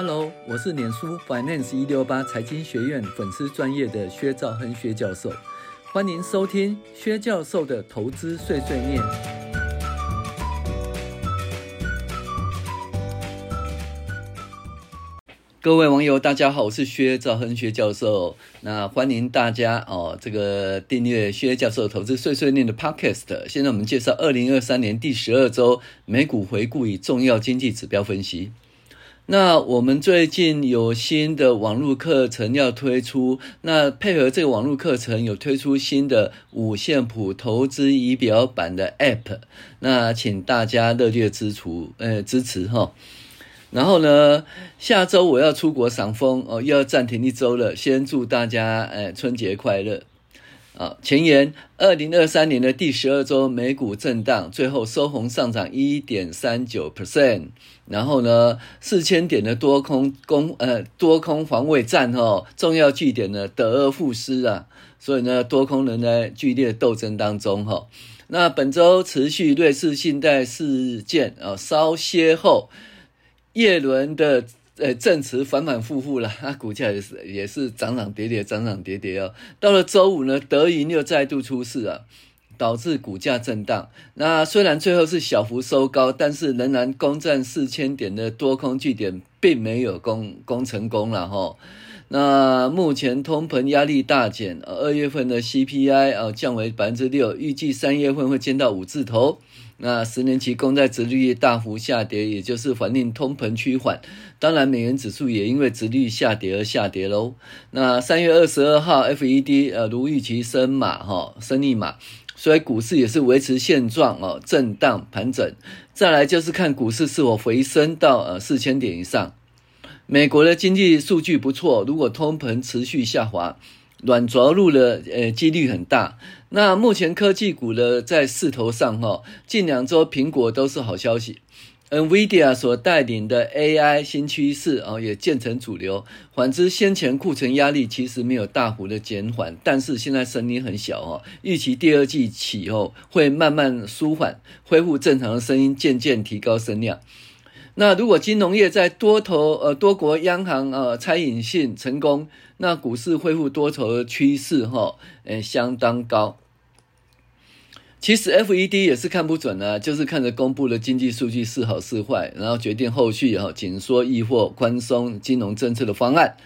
Hello，我是脸书 Finance 一六八财经学院粉丝专业的薛兆亨薛教授，欢迎收听薛教授的投资碎碎念。各位网友，大家好，我是薛兆亨薛教授。那欢迎大家哦，这个订阅薛教授投资碎碎念的 Podcast。现在我们介绍二零二三年第十二周美股回顾与重要经济指标分析。那我们最近有新的网络课程要推出，那配合这个网络课程有推出新的五线谱投资仪表板的 App，那请大家热烈支持，呃，支持哈。然后呢，下周我要出国赏枫哦，又要暂停一周了。先祝大家呃春节快乐。啊，前言：二零二三年的第十二周美股震荡，最后收红上涨一点三九 percent。然后呢，四千点的多空攻呃多空防卫战哦，重要据点呢得而复失啊，所以呢多空仍在剧烈斗争当中哈、哦。那本周持续瑞士信贷事件啊稍歇后，叶伦的。呃，证词反反复复了，它股价也是也是涨涨跌跌，涨涨跌跌哦。到了周五呢，德银又再度出事啊，导致股价震荡。那虽然最后是小幅收高，但是仍然攻占四千点的多空据点，并没有攻攻成功了哈。那目前通膨压力大减，二月份的 CPI 啊降为百分之六，预计三月份会见到五字头。那十年期公债殖利率大幅下跌，也就是反映通膨趋缓。当然，美元指数也因为殖利率下跌而下跌喽。那三月二十二号，FED 呃如预期升码哈，升一码，所以股市也是维持现状哦，震荡盘整。再来就是看股市是否回升到呃四千点以上。美国的经济数据不错，如果通膨持续下滑。软着陆的呃几率很大。那目前科技股的在势头上哈，近两周苹果都是好消息，NVIDIA 所带领的 AI 新趋势啊也渐成主流。反之，先前库存压力其实没有大幅的减缓，但是现在声音很小哦，预期第二季起后会慢慢舒缓，恢复正常的声音，渐渐提高声量。那如果金融业在多头呃多国央行呃拆隐性成功，那股市恢复多头的趋势哈，呃相当高。其实 FED 也是看不准啊，就是看着公布的经济数据是好是坏，然后决定后续哈紧缩抑或宽松金融政策的方案，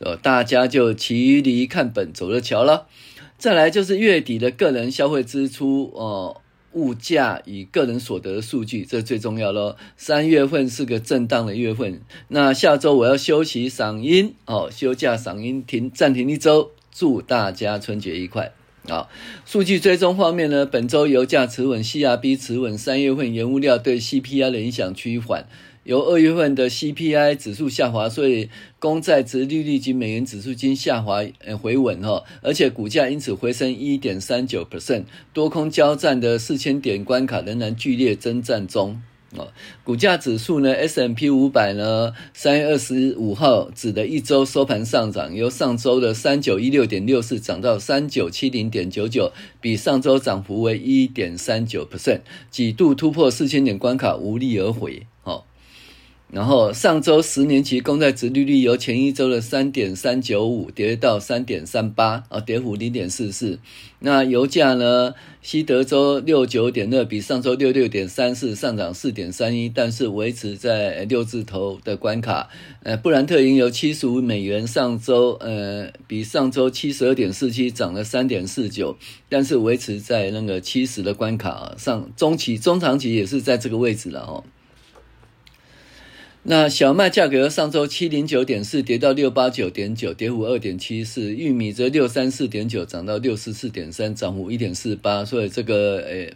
呃大家就骑驴看本走着瞧了。再来就是月底的个人消费支出哦。呃物价与个人所得的数据，这最重要喽。三月份是个震荡的月份，那下周我要休息赏樱哦，休假赏樱停暂停一周，祝大家春节愉快啊！数据追踪方面呢，本周油价持稳，CRB 持稳，三月份原物料对 CPI 的影响趋缓。由二月份的 CPI 指数下滑，所以公债殖利率及美元指数均下滑呃回稳哈，而且股价因此回升一点三九 percent，多空交战的四千点关卡仍然剧烈征战中哦。股价指数呢？S M P 五百呢，三月二十五号指的一周收盘上涨，由上周的三九一六点六四涨到三九七零点九九，比上周涨幅为一点三九 percent，几度突破四千点关卡，无力而回。然后上周十年期公债殖利率由前一周的三点三九五跌到三点三八，啊，跌幅零点四四。那油价呢？西德州六九点二，比上周六六点三四上涨四点三一，但是维持在六字头的关卡。呃，布兰特原油七十五美元，上周呃比上周七十二点四七涨了三点四九，但是维持在那个七十的关卡上。中期、中长期也是在这个位置了哦。那小麦价格上周七零九点四跌到六八九点九，跌幅二点七四。玉米则六三四点九涨到六四四点三，涨幅一点四八。所以这个诶，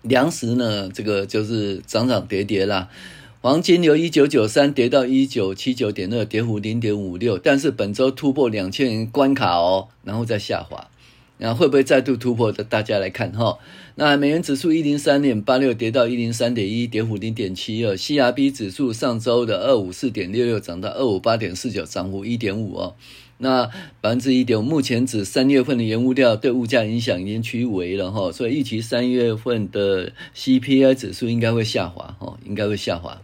粮食呢，这个就是涨涨跌跌啦。黄金由一九九三跌到一九七九点二，跌幅零点五六。但是本周突破两千元关卡哦，然后再下滑。那会不会再度突破的？大家来看哈。那美元指数一零三点八六跌到一零三点一，跌幅零点七二。CRB 指数上周的二五四点六六涨到二五八点四九，涨幅一点五哦。那百分之一点五，目前指三月份的原物料对物价影响已经趋微了哈，所以预期三月份的 CPI 指数应该会下滑哈，应该会下滑。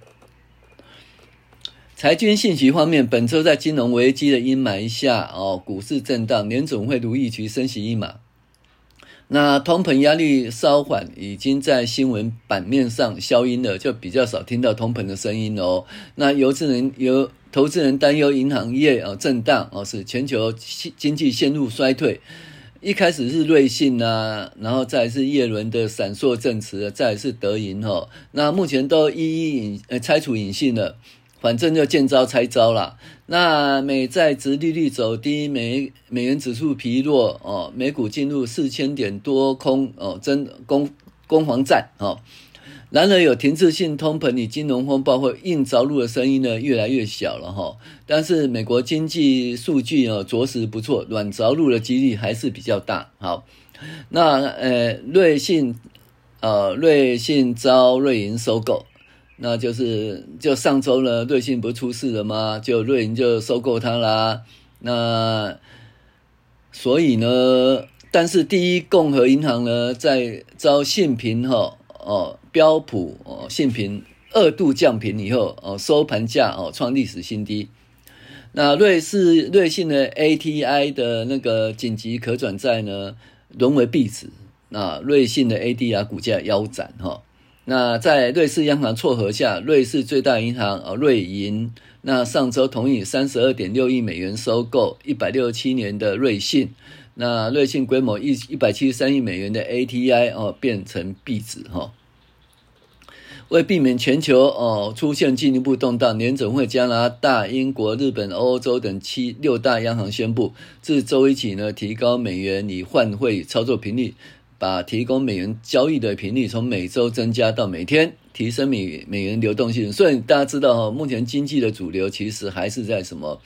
财经信息方面，本周在金融危机的阴霾下，哦，股市震荡，联总会如预期升息一码。那通膨压力稍缓，已经在新闻版面上消音了，就比较少听到通膨的声音哦。那投资人有投资人担忧银行业啊震荡哦，使全球经济陷入衰退。一开始是瑞信啊，然后再是叶伦的闪烁证词，再是德银哈。那目前都一一隐呃拆除隐性了。反正就见招拆招啦。那美债殖利率走低，美美元指数疲弱哦，美股进入四千点多空哦，真攻攻防战哦。然而有停滞性通膨与金融风暴会硬着陆的声音呢，越来越小了哈。但是美国经济数据哦，着实不错，软着陆的几率还是比较大。好，那呃，瑞信呃，瑞信遭瑞银收购。那就是，就上周呢，瑞信不是出事了吗？就瑞银就收购它啦。那所以呢，但是第一共和银行呢，在遭信评哈哦标普哦信评二度降评以后哦收盘价哦创历史新低。那瑞士瑞信的 ATI 的那个紧急可转债呢沦为壁纸。那瑞信的 ADR 股价腰斩哈。那在瑞士央行撮合下，瑞士最大银行啊瑞银，那上周同意三十二点六亿美元收购一百六十七年的瑞信，那瑞信规模一一百七十三亿美元的 ATI 哦变成壁纸哈。为避免全球哦出现进一步动荡，联准会加拿大、英国、日本、欧洲等七六大央行宣布，自周一起呢提高美元以换汇操作频率。把提供美元交易的频率从每周增加到每天，提升美美元流动性。所以大家知道哈，目前经济的主流其实还是在什么？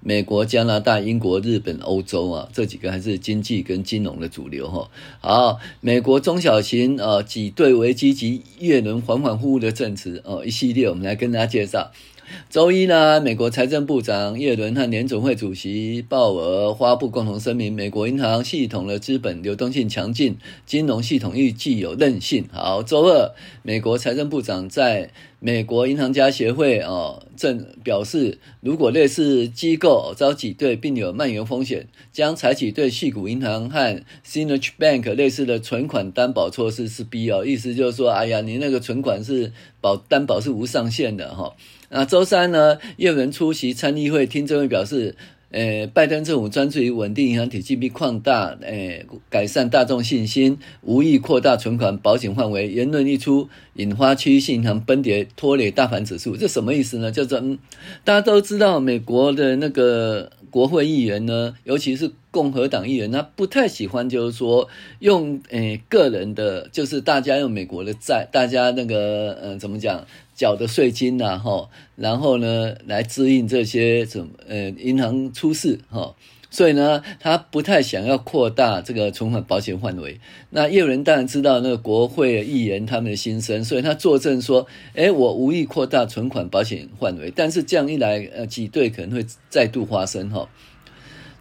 美国、加拿大、英国、日本、欧洲啊，这几个还是经济跟金融的主流哈。好，美国中小型呃挤兑危机及月轮缓缓复复的证词哦，一系列我们来跟大家介绍。周一呢，美国财政部长耶伦和联总会主席鲍尔发布共同声明，美国银行系统的资本流动性强劲，金融系统亦具有韧性。好，周二，美国财政部长在美国银行家协会哦正表示，如果类似机构遭挤兑并有蔓延风险，将采取对矽谷银行和 Signature Bank 类似的存款担保措施是必要。意思就是说，哎呀，你那个存款是保担保是无上限的哈。那周三呢，叶伦出席参议会听证会表示，呃，拜登政府专注于稳定银行体系并扩大，呃，改善大众信心，无意扩大存款保险范围。言论一出，引发区域性银行崩跌，拖累大盘指数。这什么意思呢？就是嗯，大家都知道，美国的那个国会议员呢，尤其是共和党议员，他不太喜欢，就是说用呃个人的，就是大家用美国的债，大家那个呃怎么讲？缴的税金呐，哈，然后呢，来支应这些什么呃银行出事哈，所以呢，他不太想要扩大这个存款保险范围。那叶伦当然知道那个国会议员他们的心声，所以他作证说，诶，我无意扩大存款保险范围，但是这样一来，呃，挤兑可能会再度发生哈。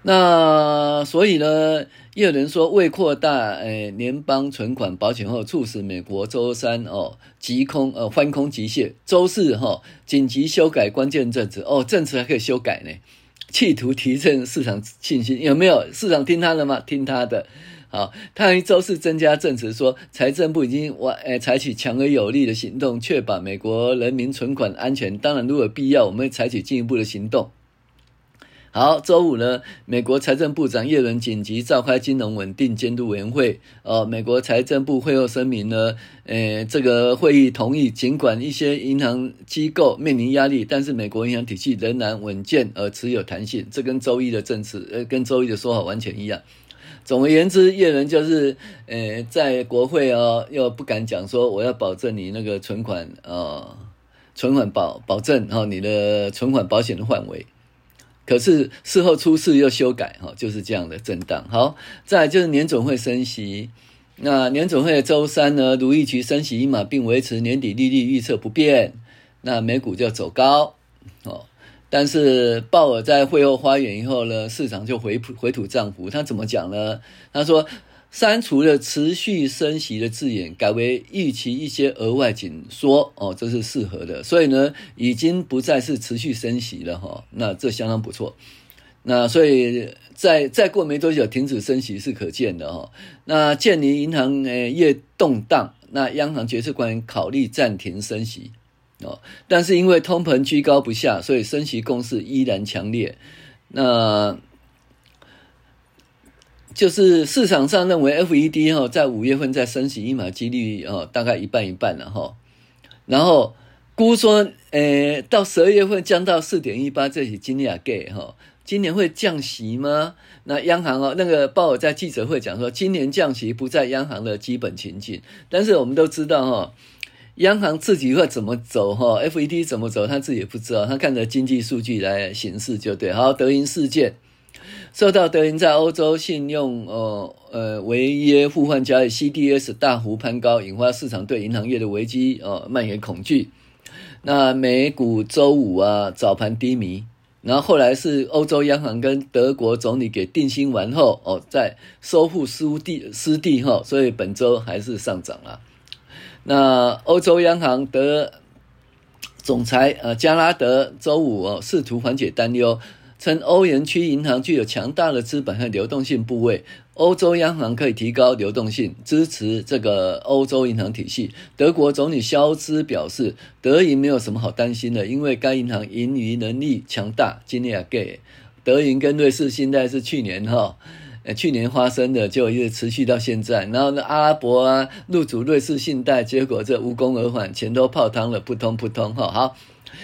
那所以呢，也有人说为扩大诶联邦存款保险后，促使美国周三哦急空呃翻空急泻，周四哈、哦、紧急修改关键证词哦政策还可以修改呢，企图提振市场信心，有没有市场听他的吗？听他的，好，他于周四增加证词说，财政部已经完诶采取强而有力的行动，确保美国人民存款安全。当然，如果必要，我们会采取进一步的行动。好，周五呢，美国财政部长耶伦紧急召开金融稳定监督委员会。呃，美国财政部会后声明呢，呃，这个会议同意，尽管一些银行机构面临压力，但是美国银行体系仍然稳健而持有弹性。这跟周一的政策，呃，跟周一的说法完全一样。总而言之，叶伦就是，呃，在国会哦，又不敢讲说我要保证你那个存款，呃，存款保保证哈，你的存款保险的范围。可是事后出事又修改，哈，就是这样的震荡。好，再就是年总会升息，那年总会周三呢，如预期升息一码，并维持年底利率预测不变，那美股就走高，哦。但是鲍尔在会后发言以后呢，市场就回回吐涨幅。他怎么讲呢？他说，删除了持续升息的字眼，改为预期一些额外紧缩哦，这是适合的。所以呢，已经不再是持续升息了哈，那这相当不错。那所以再再过没多久，停止升息是可见的哈。那鉴于银行诶业动荡，那央行决策官员考虑暂停升息哦，但是因为通膨居高不下，所以升息攻势依然强烈。那就是市场上认为 FED 哈在五月份再升息一码几率哦大概一半一半了哈，然后估说诶到十二月份降到四点一八，这是惊讶给哈，今年会降息吗？那央行哦那个鲍尔在记者会讲说，今年降息不在央行的基本情境，但是我们都知道哈，央行自己会怎么走哈，FED 怎么走他自己也不知道，他看着经济数据来行事就对。好，德银事件。受到德银在欧洲信用呃呃违约互换交易 CDS 大幅攀高，引发市场对银行业的危机呃蔓延恐惧。那美股周五啊早盘低迷，然后后来是欧洲央行跟德国总理给定心丸后哦，再收复失地失地后，所以本周还是上涨了。那欧洲央行德总裁呃加拉德周五哦试图缓解担忧。称欧元区银行具有强大的资本和流动性部位，欧洲央行可以提高流动性，支持这个欧洲银行体系。德国总理肖兹表示，德银没有什么好担心的，因为该银行盈余能力强大。今天啊，给德银跟瑞士信贷是去年哈，呃，去年发生的，就一直持续到现在。然后呢，阿拉伯啊入主瑞士信贷，结果这无功而返，钱都泡汤了，扑通扑通哈，好。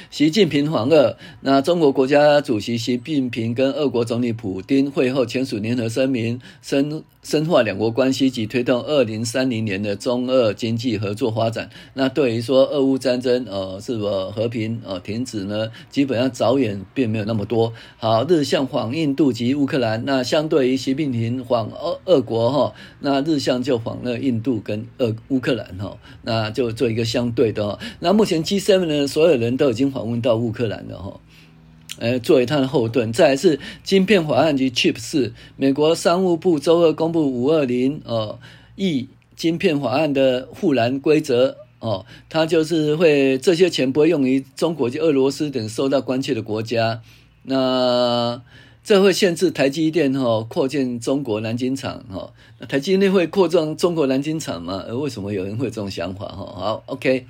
习近平访俄，那中国国家主席习近平跟俄国总理普丁会后签署联合声明，深深化两国关系及推动二零三零年的中俄经济合作发展。那对于说俄乌战争，呃，是否和平呃停止呢？基本上着眼并没有那么多。好，日向访印度及乌克兰，那相对于习近平访俄俄国哈，那日向就访了印度跟俄乌克兰哈，那就做一个相对的。那目前 G7 呢，所有人都已经访问到乌克兰的哈。呃，作为它的后盾，再来是晶片法案及 Chips，美国商务部周二公布五二零哦，亿晶片法案的护栏规则哦，它就是会这些钱不会用于中国及俄罗斯等受到关切的国家，那这会限制台积电哈、哦、扩建中国南京厂哈，台积电会扩张中国南京厂吗？呃，为什么有人会有这种想法哈？好，OK。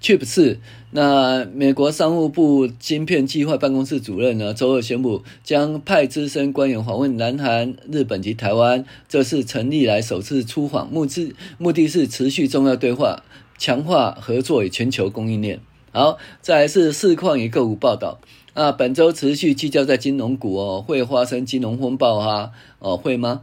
Chip 四那美国商务部晶片计划办公室主任呢，周二宣布将派资深官员访问南韩、日本及台湾，这是成立来首次出访，目的目的是持续重要对话，强化合作与全球供应链。好，再来是市况与个股报道啊，本周持续聚焦在金融股哦，会发生金融风暴哈？哦，会吗？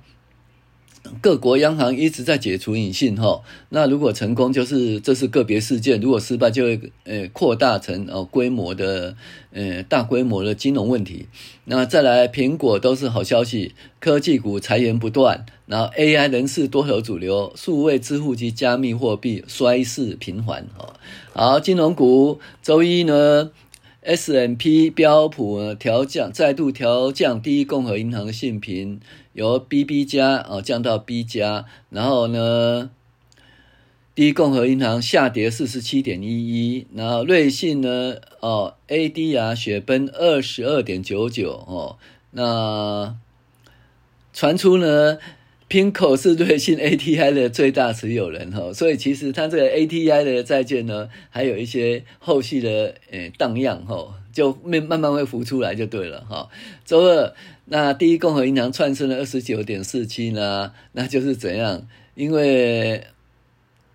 各国央行一直在解除隐性哈，那如果成功，就是这是个别事件；如果失败，就会呃扩大成哦规模的呃大规模的金融问题。那再来，苹果都是好消息，科技股裁员不断，然后 AI 人士多头主流，数位支付及加密货币衰势频缓哈。好，金融股周一呢，S&P 标普调降，再度调降第一共和银行的信评。由 BB 加哦降到 B 加，然后呢，第一共和银行下跌四十七点一一，然后瑞信呢哦 ADR 雪崩二十二点九九哦，那传出呢，Pinco 是瑞信 ATI 的最大持有人哈，所以其实它这个 ATI 的债券呢，还有一些后续的诶荡漾哈，就慢慢慢会浮出来就对了哈，周二。那第一共和银行窜升了二十九点四七呢？那就是怎样？因为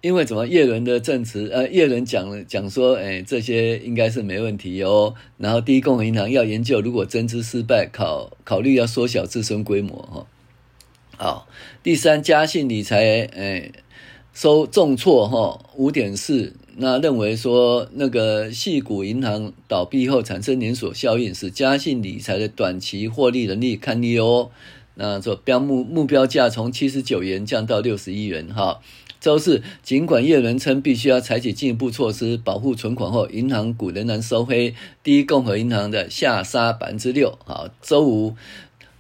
因为怎么叶伦的证词？呃，叶伦讲讲说，哎，这些应该是没问题哦。然后第一共和银行要研究，如果增资失败，考考虑要缩小自身规模哈。好，第三，嘉信理财，哎，收重挫哈，五点四。那认为说，那个系股银行倒闭后产生连锁效应，使嘉信理财的短期获利能力堪忧哦。那说标目目标价从七十九元降到六十一元哈。周四，尽管叶伦称必须要采取进一步措施保护存款后，银行股仍然收黑。第一共和银行的下杀百分之六。好，周五。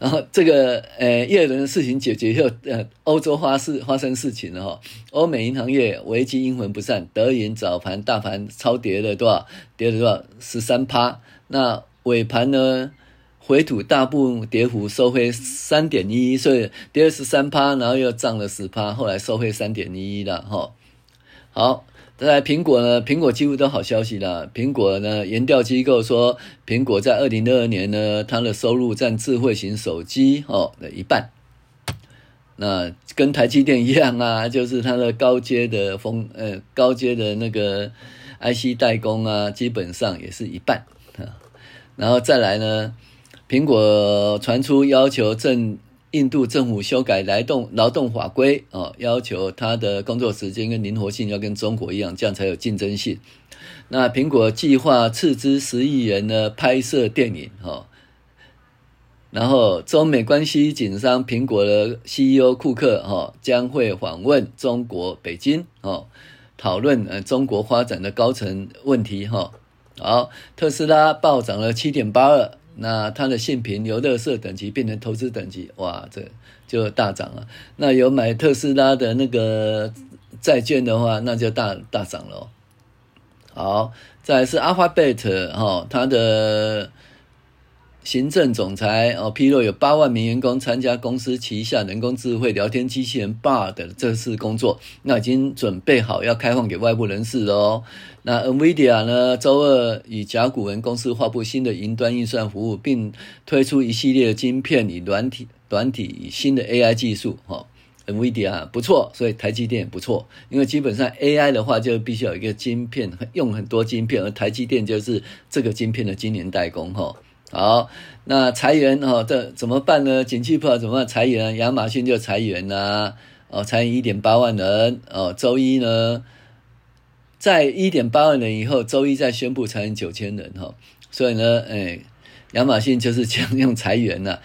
然后这个呃，叶伦的事情解决以后，呃，欧洲发事发生事情了哈。欧美银行业危机阴魂不散，德银早盘大盘超跌了多少？跌了多少？十三趴。那尾盘呢，回吐大部分跌幅收回三点一一，所以跌了十三趴，然后又涨了十趴，后来收回三点一一了哈。好。再来苹果呢？苹果几乎都好消息了。苹果呢，研调机构说，苹果在二零二二年呢，它的收入占智慧型手机哦的一半。那跟台积电一样啊，就是它的高阶的风呃高阶的那个 IC 代工啊，基本上也是一半啊。然后再来呢，苹果传出要求正。印度政府修改劳动劳动法规哦，要求他的工作时间跟灵活性要跟中国一样，这样才有竞争性。那苹果计划斥资十亿元呢拍摄电影哈，然后中美关系紧张，苹果的 CEO 库克哈将会访问中国北京哦，讨论呃中国发展的高层问题哈。好，特斯拉暴涨了七点八二。那它的性评由乐色等级变成投资等级，哇，这就大涨了。那有买特斯拉的那个债券的话，那就大大涨了。好，再是 Alphabet 哈，它的。行政总裁哦，披露有八万名员工参加公司旗下人工智慧聊天机器人 Bar 的这次工作，那已经准备好要开放给外部人士了哦。那 NVIDIA 呢，周二与甲骨文公司发布新的云端运算服务，并推出一系列的晶片与软体、软体与新的 AI 技术。哈，NVIDIA 不错，所以台积电也不错，因为基本上 AI 的话就必须有一个晶片，用很多晶片，而台积电就是这个晶片的晶圆代工。哈。好，那裁员哦，这怎么办呢？景气不好怎么办？裁员，亚马逊就裁员呐、啊，哦，裁员一点八万人，哦，周一呢，在一点八万人以后，周一再宣布裁员九千人哈，所以呢，哎，亚马逊就是这样用裁员呐、啊。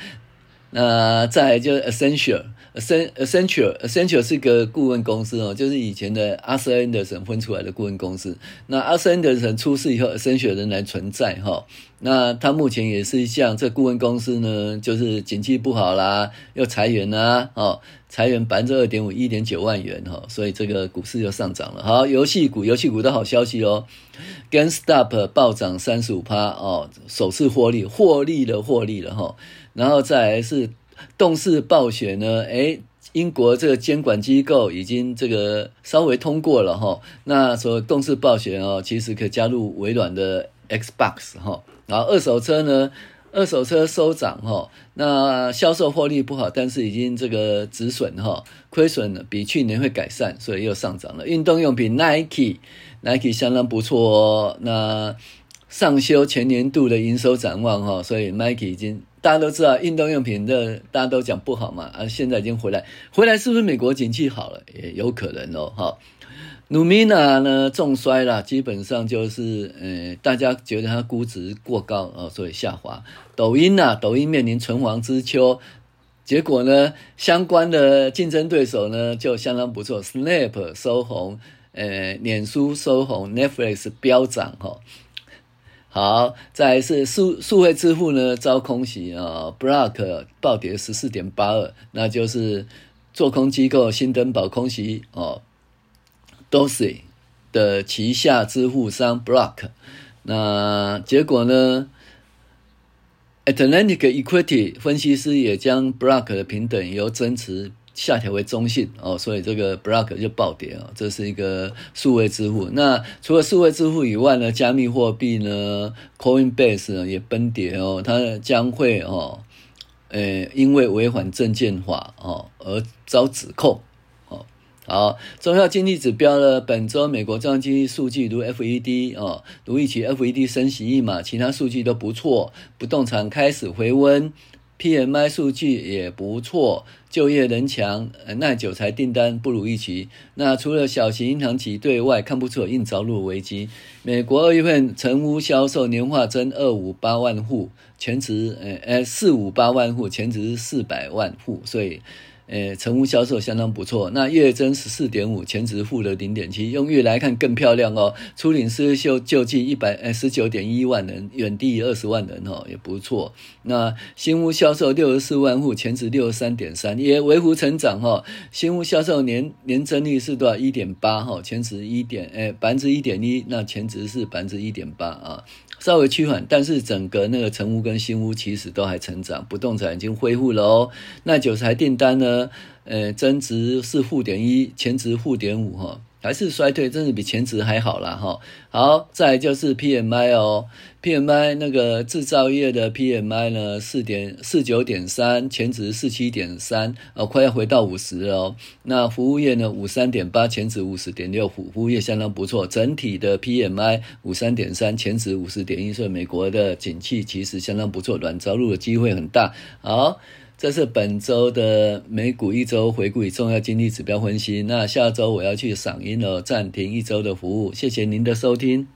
那再来就是 Accenture，Accenture 是个顾问公司哦，就是以前的阿瑟安德森分出来的顾问公司。那阿瑟安德森出事以后，Accenture 仍然存在哈。那他目前也是像这顾问公司呢，就是景气不好啦，又裁员啦，哦，裁员百分之二点五，一点九万元哈，所以这个股市又上涨了。好，游戏股，游戏股的好消息哦，GameStop 暴涨三十五趴哦，首次获利，获利了，获利了哈。然后再来是。动视暴雪呢？诶，英国这个监管机构已经这个稍微通过了哈。那说动视暴雪哦，其实可加入微软的 Xbox 哈。然后二手车呢，二手车收涨哈。那销售获利不好，但是已经这个止损哈，亏损比去年会改善，所以又上涨了。运动用品 Nike，Nike 相当不错哦。那上修全年度的营收展望哈，所以 Nike 已经。大家都知道运动用品的，大家都讲不好嘛，啊，现在已经回来，回来是不是美国景气好了？也有可能哦，哈。Lumina 呢重摔了，基本上就是，呃，大家觉得它估值过高哦，所以下滑。抖音呐、抖音面临存亡之秋，结果呢，相关的竞争对手呢就相当不错，Snap 收红，呃，脸书收红，Netflix 飙涨哈。好，再来是数数位支付呢遭空袭啊，Block 暴跌十四点八二，那就是做空机构新登堡空袭哦，Dosey 的旗下支付商 Block，那结果呢，Atlantic Equity 分析师也将 Block 的平等由增持。下调为中性哦，所以这个 Block 就暴跌哦。这是一个数位支付。那除了数位支付以外呢，加密货币呢，Coinbase 呢也崩跌哦。它将会哦，呃，因为违反证券法哦而遭指控哦。好，重要经济指标呢，本周美国中央经济数据如 FED 哦，如预期 FED 升息一码，其他数据都不错，不动产开始回温。PMI 数据也不错，就业人强，耐久才订单不如预期。那除了小型银行企对外，看不出有硬着陆危机。美国二月份成屋销售年化增二五八万户，全值呃呃四五八万户，全值四百万户，所以呃，成屋销售相当不错。那月增十四点五，前值负的零点七，用月来看更漂亮哦。初领失业救济一百呃十九点一万人，远低于二十万人哦，也不错。那新屋销售六十四万户，前值六十三点三，也微幅成长哈、哦。新屋销售年年增率是多少？一点八哈，前值一点呃百分之一点一，那前值是百分之一点八啊。稍微趋缓，但是整个那个成屋跟新屋其实都还成长，不动产已经恢复了哦。那九台订单呢？呃，增值是负点一，前值负点五哈。还是衰退，真的比前值还好啦。哈。好，再就是 PMI 哦，PMI 那个制造业的 PMI 呢，四点四九点三，前值四七点三，哦，快要回到五十了哦。那服务业呢，五三点八，前值五十点六，服务业相当不错。整体的 PMI 五三点三，前值五十点一，所以美国的景气其实相当不错，软着陆的机会很大。好。这是本周的美股一周回顾与重要经济指标分析。那下周我要去赏樱了，暂停一周的服务。谢谢您的收听。